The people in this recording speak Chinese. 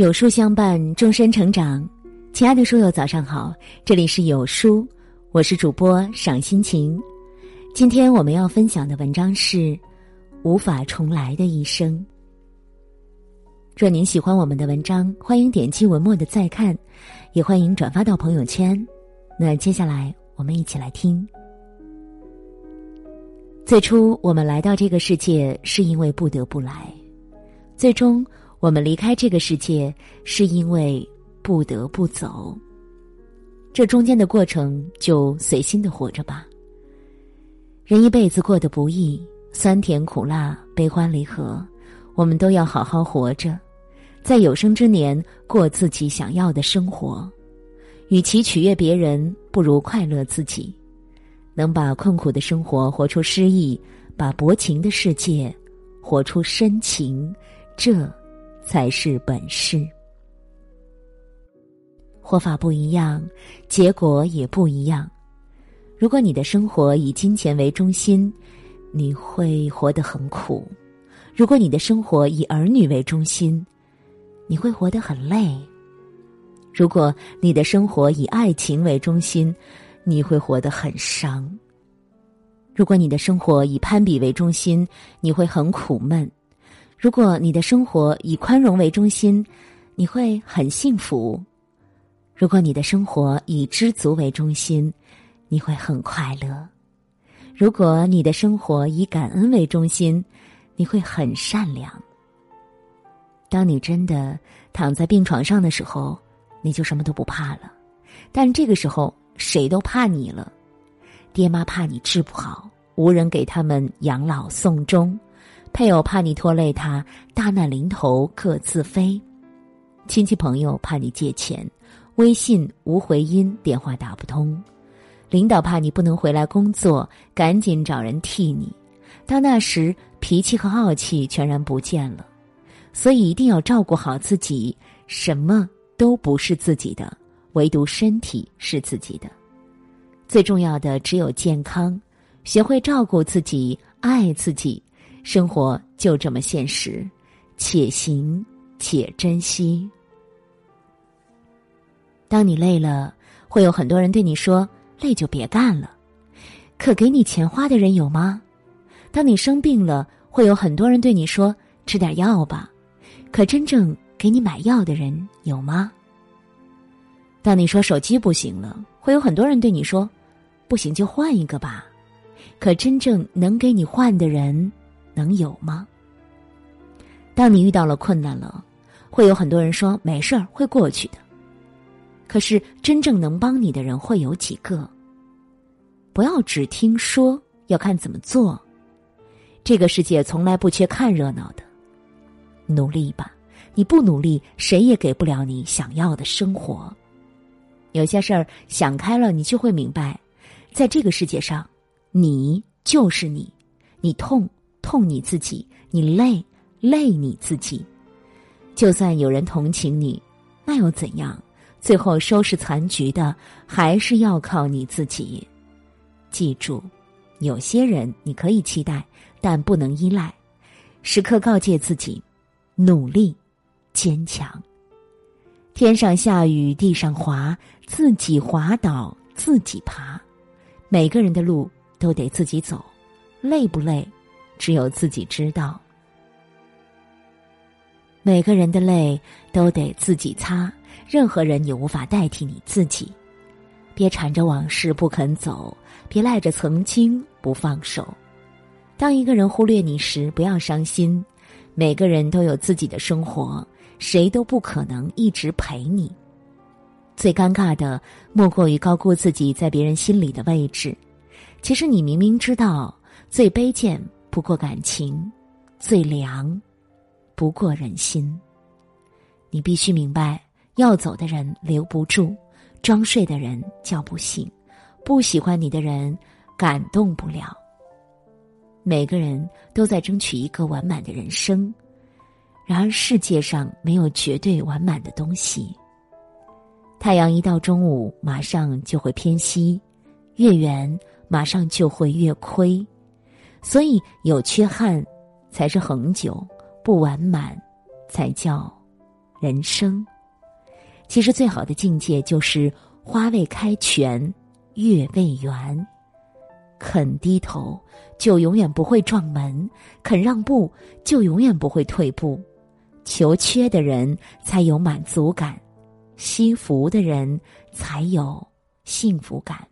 有书相伴，终身成长。亲爱的书友，早上好，这里是有书，我是主播赏心情。今天我们要分享的文章是《无法重来的一生》。若您喜欢我们的文章，欢迎点击文末的再看，也欢迎转发到朋友圈。那接下来我们一起来听。最初，我们来到这个世界是因为不得不来，最终。我们离开这个世界，是因为不得不走。这中间的过程，就随心的活着吧。人一辈子过得不易，酸甜苦辣、悲欢离合，我们都要好好活着，在有生之年过自己想要的生活。与其取悦别人，不如快乐自己。能把困苦的生活活出诗意，把薄情的世界活出深情，这。才是本事。活法不一样，结果也不一样。如果你的生活以金钱为中心，你会活得很苦；如果你的生活以儿女为中心，你会活得很累；如果你的生活以爱情为中心，你会活得很伤；如果你的生活以攀比为中心，你会很苦闷。如果你的生活以宽容为中心，你会很幸福；如果你的生活以知足为中心，你会很快乐；如果你的生活以感恩为中心，你会很善良。当你真的躺在病床上的时候，你就什么都不怕了。但这个时候，谁都怕你了，爹妈怕你治不好，无人给他们养老送终。配偶怕你拖累他，大难临头各自飞；亲戚朋友怕你借钱，微信无回音，电话打不通；领导怕你不能回来工作，赶紧找人替你。到那时，脾气和傲气全然不见了。所以一定要照顾好自己，什么都不是自己的，唯独身体是自己的。最重要的只有健康，学会照顾自己，爱自己。生活就这么现实，且行且珍惜。当你累了，会有很多人对你说：“累就别干了。”可给你钱花的人有吗？当你生病了，会有很多人对你说：“吃点药吧。”可真正给你买药的人有吗？当你说手机不行了，会有很多人对你说：“不行就换一个吧。”可真正能给你换的人？能有吗？当你遇到了困难了，会有很多人说没事儿会过去的。可是真正能帮你的人会有几个？不要只听说，要看怎么做。这个世界从来不缺看热闹的，努力吧！你不努力，谁也给不了你想要的生活。有些事儿想开了，你就会明白，在这个世界上，你就是你，你痛。痛你自己，你累累你自己。就算有人同情你，那又怎样？最后收拾残局的还是要靠你自己。记住，有些人你可以期待，但不能依赖。时刻告诫自己，努力，坚强。天上下雨，地上滑，自己滑倒，自己爬。每个人的路都得自己走，累不累？只有自己知道，每个人的泪都得自己擦，任何人也无法代替你自己。别缠着往事不肯走，别赖着曾经不放手。当一个人忽略你时，不要伤心。每个人都有自己的生活，谁都不可能一直陪你。最尴尬的，莫过于高估自己在别人心里的位置。其实你明明知道，最卑贱。不过感情，最凉，不过人心。你必须明白，要走的人留不住，装睡的人叫不醒，不喜欢你的人感动不了。每个人都在争取一个完满的人生，然而世界上没有绝对完满的东西。太阳一到中午，马上就会偏西；月圆，马上就会月亏。所以有缺憾，才是恒久；不完满，才叫人生。其实最好的境界就是花未开全，月未圆。肯低头，就永远不会撞门；肯让步，就永远不会退步。求缺的人才有满足感，惜福的人才有幸福感。